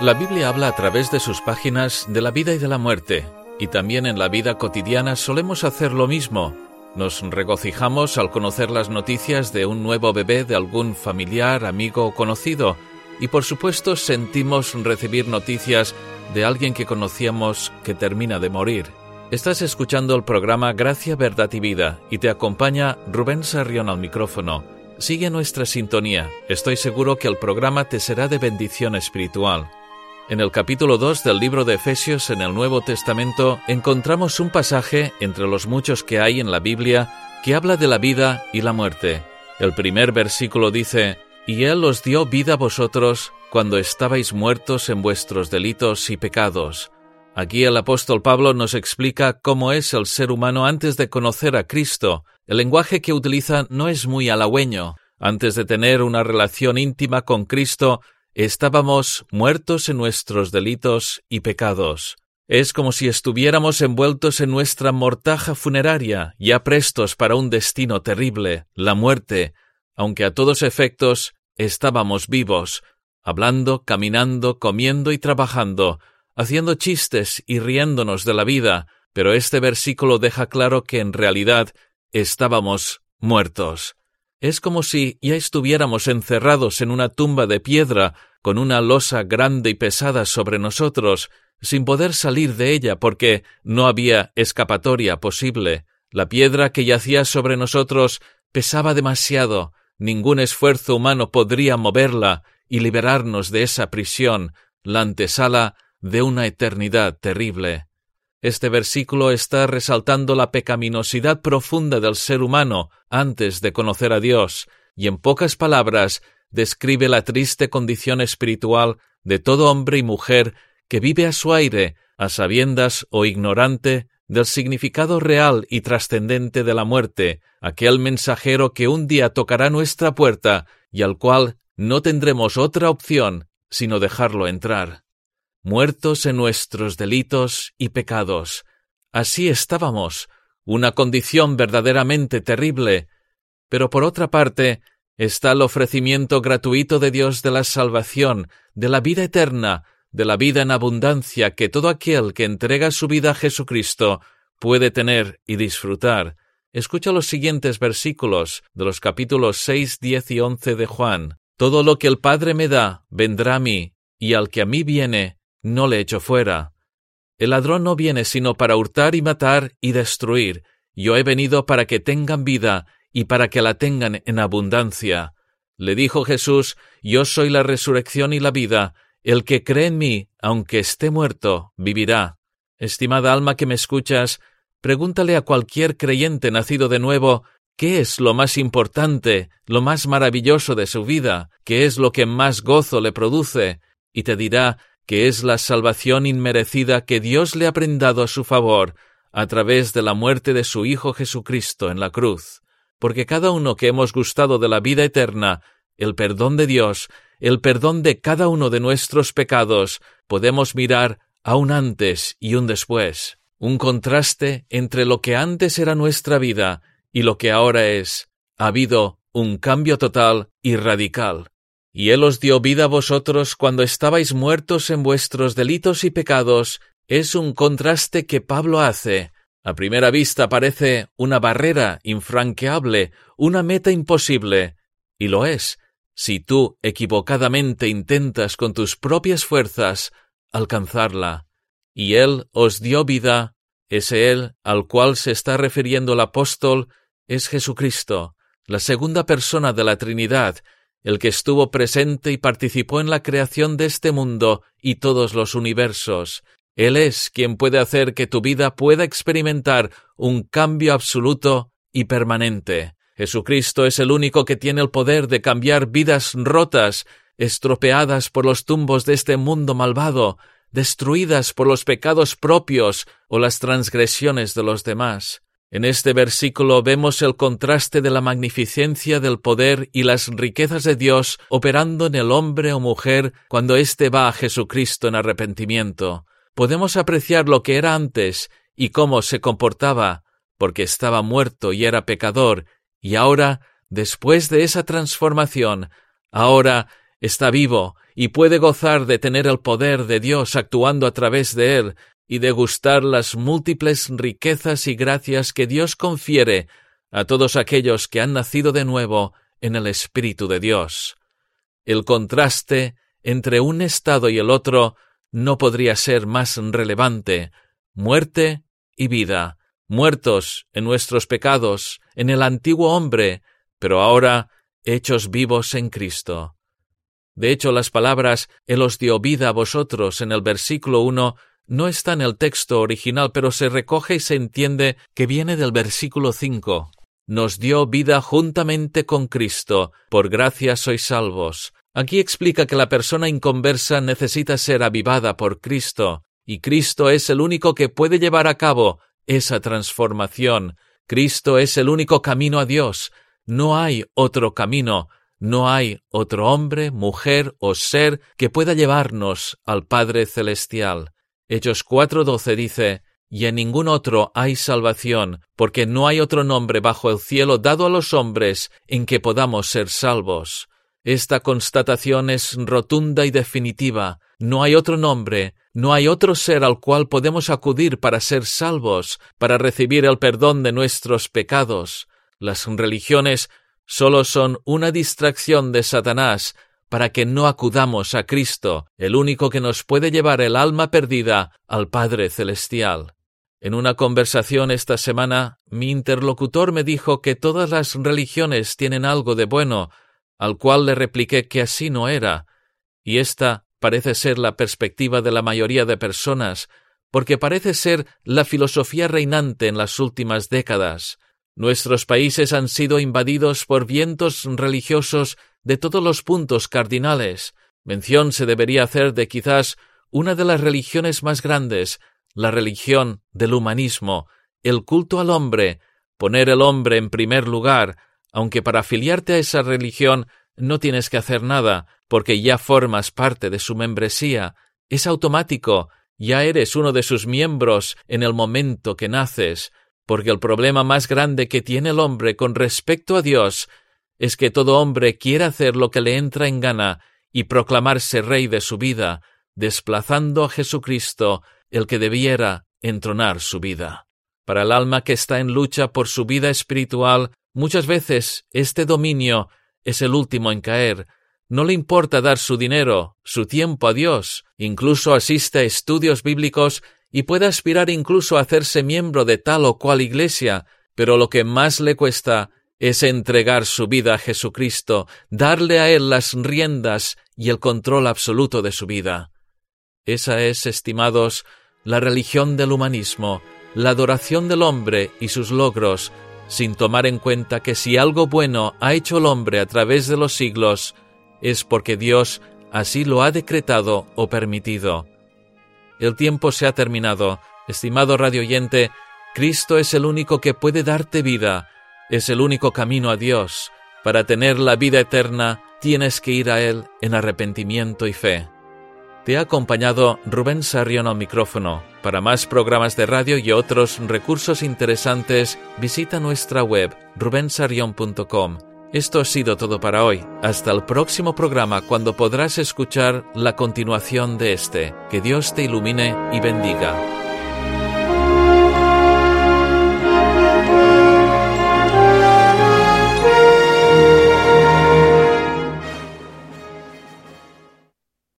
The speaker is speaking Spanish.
La Biblia habla a través de sus páginas de la vida y de la muerte, y también en la vida cotidiana solemos hacer lo mismo. Nos regocijamos al conocer las noticias de un nuevo bebé de algún familiar, amigo o conocido, y por supuesto sentimos recibir noticias de alguien que conocíamos que termina de morir. Estás escuchando el programa Gracia, Verdad y Vida y te acompaña Rubén Sarrión al micrófono. Sigue nuestra sintonía. Estoy seguro que el programa te será de bendición espiritual. En el capítulo 2 del libro de Efesios en el Nuevo Testamento encontramos un pasaje entre los muchos que hay en la Biblia que habla de la vida y la muerte. El primer versículo dice, Y Él os dio vida a vosotros cuando estabais muertos en vuestros delitos y pecados. Aquí el apóstol Pablo nos explica cómo es el ser humano antes de conocer a Cristo. El lenguaje que utiliza no es muy halagüeño. Antes de tener una relación íntima con Cristo, estábamos muertos en nuestros delitos y pecados. Es como si estuviéramos envueltos en nuestra mortaja funeraria, ya prestos para un destino terrible, la muerte, aunque a todos efectos estábamos vivos, hablando, caminando, comiendo y trabajando, haciendo chistes y riéndonos de la vida, pero este versículo deja claro que en realidad estábamos muertos. Es como si ya estuviéramos encerrados en una tumba de piedra con una losa grande y pesada sobre nosotros, sin poder salir de ella porque no había escapatoria posible. La piedra que yacía sobre nosotros pesaba demasiado, ningún esfuerzo humano podría moverla y liberarnos de esa prisión, la antesala de una eternidad terrible. Este versículo está resaltando la pecaminosidad profunda del ser humano antes de conocer a Dios, y en pocas palabras describe la triste condición espiritual de todo hombre y mujer que vive a su aire, a sabiendas o ignorante del significado real y trascendente de la muerte, aquel mensajero que un día tocará nuestra puerta y al cual no tendremos otra opción sino dejarlo entrar muertos en nuestros delitos y pecados. Así estábamos, una condición verdaderamente terrible. Pero por otra parte, está el ofrecimiento gratuito de Dios de la salvación, de la vida eterna, de la vida en abundancia que todo aquel que entrega su vida a Jesucristo puede tener y disfrutar. Escucha los siguientes versículos de los capítulos seis, diez y once de Juan. Todo lo que el Padre me da vendrá a mí, y al que a mí viene no le echo fuera. El ladrón no viene sino para hurtar y matar y destruir. Yo he venido para que tengan vida y para que la tengan en abundancia. Le dijo Jesús, Yo soy la resurrección y la vida. El que cree en mí, aunque esté muerto, vivirá. Estimada alma que me escuchas, pregúntale a cualquier creyente nacido de nuevo qué es lo más importante, lo más maravilloso de su vida, qué es lo que más gozo le produce, y te dirá que es la salvación inmerecida que Dios le ha brindado a su favor a través de la muerte de su Hijo Jesucristo en la cruz, porque cada uno que hemos gustado de la vida eterna, el perdón de Dios, el perdón de cada uno de nuestros pecados, podemos mirar a un antes y un después, un contraste entre lo que antes era nuestra vida y lo que ahora es. Ha habido un cambio total y radical y Él os dio vida a vosotros cuando estabais muertos en vuestros delitos y pecados, es un contraste que Pablo hace. A primera vista parece una barrera infranqueable, una meta imposible, y lo es, si tú equivocadamente intentas con tus propias fuerzas alcanzarla. Y Él os dio vida, ese Él al cual se está refiriendo el apóstol es Jesucristo, la segunda persona de la Trinidad, el que estuvo presente y participó en la creación de este mundo y todos los universos. Él es quien puede hacer que tu vida pueda experimentar un cambio absoluto y permanente. Jesucristo es el único que tiene el poder de cambiar vidas rotas, estropeadas por los tumbos de este mundo malvado, destruidas por los pecados propios o las transgresiones de los demás. En este versículo vemos el contraste de la magnificencia del poder y las riquezas de Dios operando en el hombre o mujer cuando éste va a Jesucristo en arrepentimiento. Podemos apreciar lo que era antes y cómo se comportaba, porque estaba muerto y era pecador, y ahora, después de esa transformación, ahora está vivo y puede gozar de tener el poder de Dios actuando a través de él y de gustar las múltiples riquezas y gracias que Dios confiere a todos aquellos que han nacido de nuevo en el Espíritu de Dios. El contraste entre un estado y el otro no podría ser más relevante. Muerte y vida, muertos en nuestros pecados, en el antiguo hombre, pero ahora hechos vivos en Cristo. De hecho, las palabras Él os dio vida a vosotros en el versículo 1 no está en el texto original, pero se recoge y se entiende que viene del versículo 5. Nos dio vida juntamente con Cristo, por gracia sois salvos. Aquí explica que la persona inconversa necesita ser avivada por Cristo, y Cristo es el único que puede llevar a cabo esa transformación. Cristo es el único camino a Dios. No hay otro camino, no hay otro hombre, mujer o ser que pueda llevarnos al Padre Celestial. Hechos 4:12 dice, y en ningún otro hay salvación, porque no hay otro nombre bajo el cielo dado a los hombres en que podamos ser salvos. Esta constatación es rotunda y definitiva. No hay otro nombre, no hay otro ser al cual podemos acudir para ser salvos, para recibir el perdón de nuestros pecados. Las religiones solo son una distracción de Satanás para que no acudamos a Cristo, el único que nos puede llevar el alma perdida al Padre Celestial. En una conversación esta semana, mi interlocutor me dijo que todas las religiones tienen algo de bueno, al cual le repliqué que así no era, y esta parece ser la perspectiva de la mayoría de personas, porque parece ser la filosofía reinante en las últimas décadas. Nuestros países han sido invadidos por vientos religiosos de todos los puntos cardinales. Mención se debería hacer de quizás una de las religiones más grandes, la religión del humanismo, el culto al hombre, poner el hombre en primer lugar, aunque para afiliarte a esa religión no tienes que hacer nada, porque ya formas parte de su membresía, es automático, ya eres uno de sus miembros en el momento que naces, porque el problema más grande que tiene el hombre con respecto a Dios es que todo hombre quiere hacer lo que le entra en gana y proclamarse rey de su vida, desplazando a Jesucristo, el que debiera entronar su vida. Para el alma que está en lucha por su vida espiritual, muchas veces este dominio es el último en caer. No le importa dar su dinero, su tiempo a Dios, incluso asiste a estudios bíblicos y puede aspirar incluso a hacerse miembro de tal o cual iglesia, pero lo que más le cuesta es entregar su vida a Jesucristo, darle a Él las riendas y el control absoluto de su vida. Esa es, estimados, la religión del humanismo, la adoración del hombre y sus logros, sin tomar en cuenta que si algo bueno ha hecho el hombre a través de los siglos, es porque Dios así lo ha decretado o permitido. El tiempo se ha terminado. Estimado radio oyente, Cristo es el único que puede darte vida, es el único camino a Dios. Para tener la vida eterna, tienes que ir a Él en arrepentimiento y fe. Te ha acompañado Rubén Sarrión al micrófono. Para más programas de radio y otros recursos interesantes, visita nuestra web rubensarrión.com esto ha sido todo para hoy. Hasta el próximo programa cuando podrás escuchar la continuación de este. Que Dios te ilumine y bendiga.